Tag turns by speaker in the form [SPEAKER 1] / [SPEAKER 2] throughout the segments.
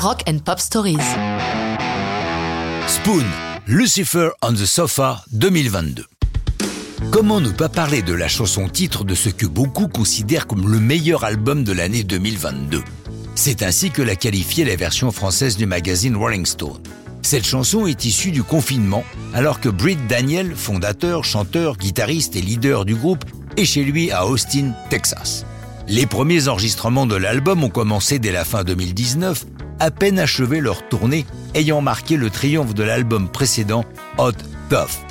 [SPEAKER 1] Rock and Pop Stories.
[SPEAKER 2] Spoon, Lucifer on the Sofa 2022. Comment ne pas parler de la chanson titre de ce que beaucoup considèrent comme le meilleur album de l'année 2022 C'est ainsi que l'a qualifié la version française du magazine Rolling Stone. Cette chanson est issue du confinement, alors que Britt Daniel, fondateur, chanteur, guitariste et leader du groupe, est chez lui à Austin, Texas. Les premiers enregistrements de l'album ont commencé dès la fin 2019, à peine achevé leur tournée, ayant marqué le triomphe de l'album précédent, Hot Tough.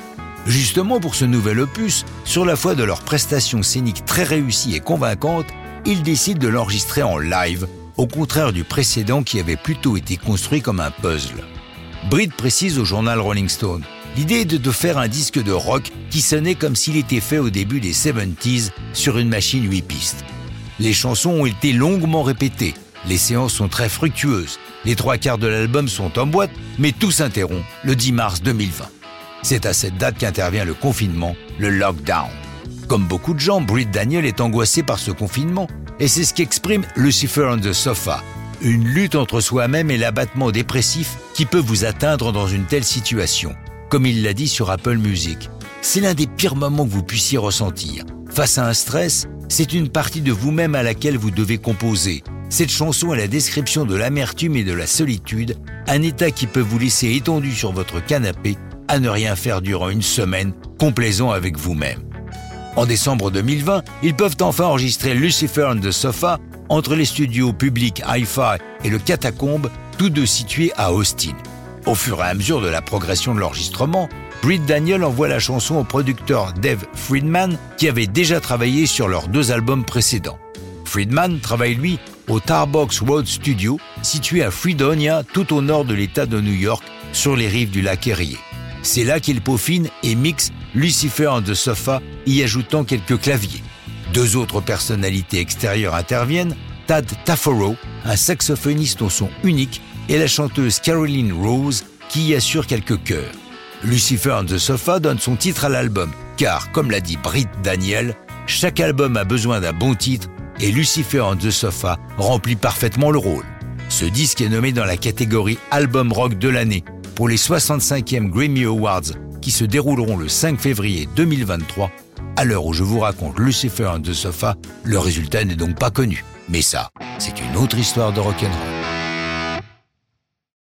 [SPEAKER 2] Justement pour ce nouvel opus, sur la foi de leur prestation scénique très réussie et convaincante, ils décident de l'enregistrer en live, au contraire du précédent qui avait plutôt été construit comme un puzzle. Britt précise au journal Rolling Stone L'idée est de faire un disque de rock qui sonnait comme s'il était fait au début des 70s sur une machine 8 pistes. Les chansons ont été longuement répétées, les séances sont très fructueuses, les trois quarts de l'album sont en boîte, mais tout s'interrompt le 10 mars 2020. C'est à cette date qu'intervient le confinement, le lockdown. Comme beaucoup de gens, Britt Daniel est angoissé par ce confinement, et c'est ce qu'exprime Lucifer on the Sofa, une lutte entre soi-même et l'abattement dépressif qui peut vous atteindre dans une telle situation. Comme il l'a dit sur Apple Music, c'est l'un des pires moments que vous puissiez ressentir. Face à un stress, c'est une partie de vous-même à laquelle vous devez composer. Cette chanson est la description de l'amertume et de la solitude, un état qui peut vous laisser étendu sur votre canapé à ne rien faire durant une semaine, complaisant avec vous-même. En décembre 2020, ils peuvent enfin enregistrer Lucifer on the Sofa entre les studios publics Hi-Fi et le Catacombe, tous deux situés à Austin. Au fur et à mesure de la progression de l'enregistrement, Britt Daniel envoie la chanson au producteur Dave Friedman qui avait déjà travaillé sur leurs deux albums précédents. Friedman travaille lui au Tarbox Road Studio, situé à Fredonia, tout au nord de l'État de New York, sur les rives du lac Erie. C'est là qu'il peaufine et mixe Lucifer on the Sofa, y ajoutant quelques claviers. Deux autres personnalités extérieures interviennent, Tad Taffaro, un saxophoniste au son unique, et la chanteuse Caroline Rose, qui y assure quelques chœurs. Lucifer on the Sofa donne son titre à l'album, car, comme l'a dit Britt Daniel, chaque album a besoin d'un bon titre et Lucifer on the Sofa remplit parfaitement le rôle. Ce disque est nommé dans la catégorie Album Rock de l'année pour les 65e Grammy Awards qui se dérouleront le 5 février 2023. À l'heure où je vous raconte Lucifer on the Sofa, le résultat n'est donc pas connu. Mais ça, c'est une autre histoire de rock'n'roll.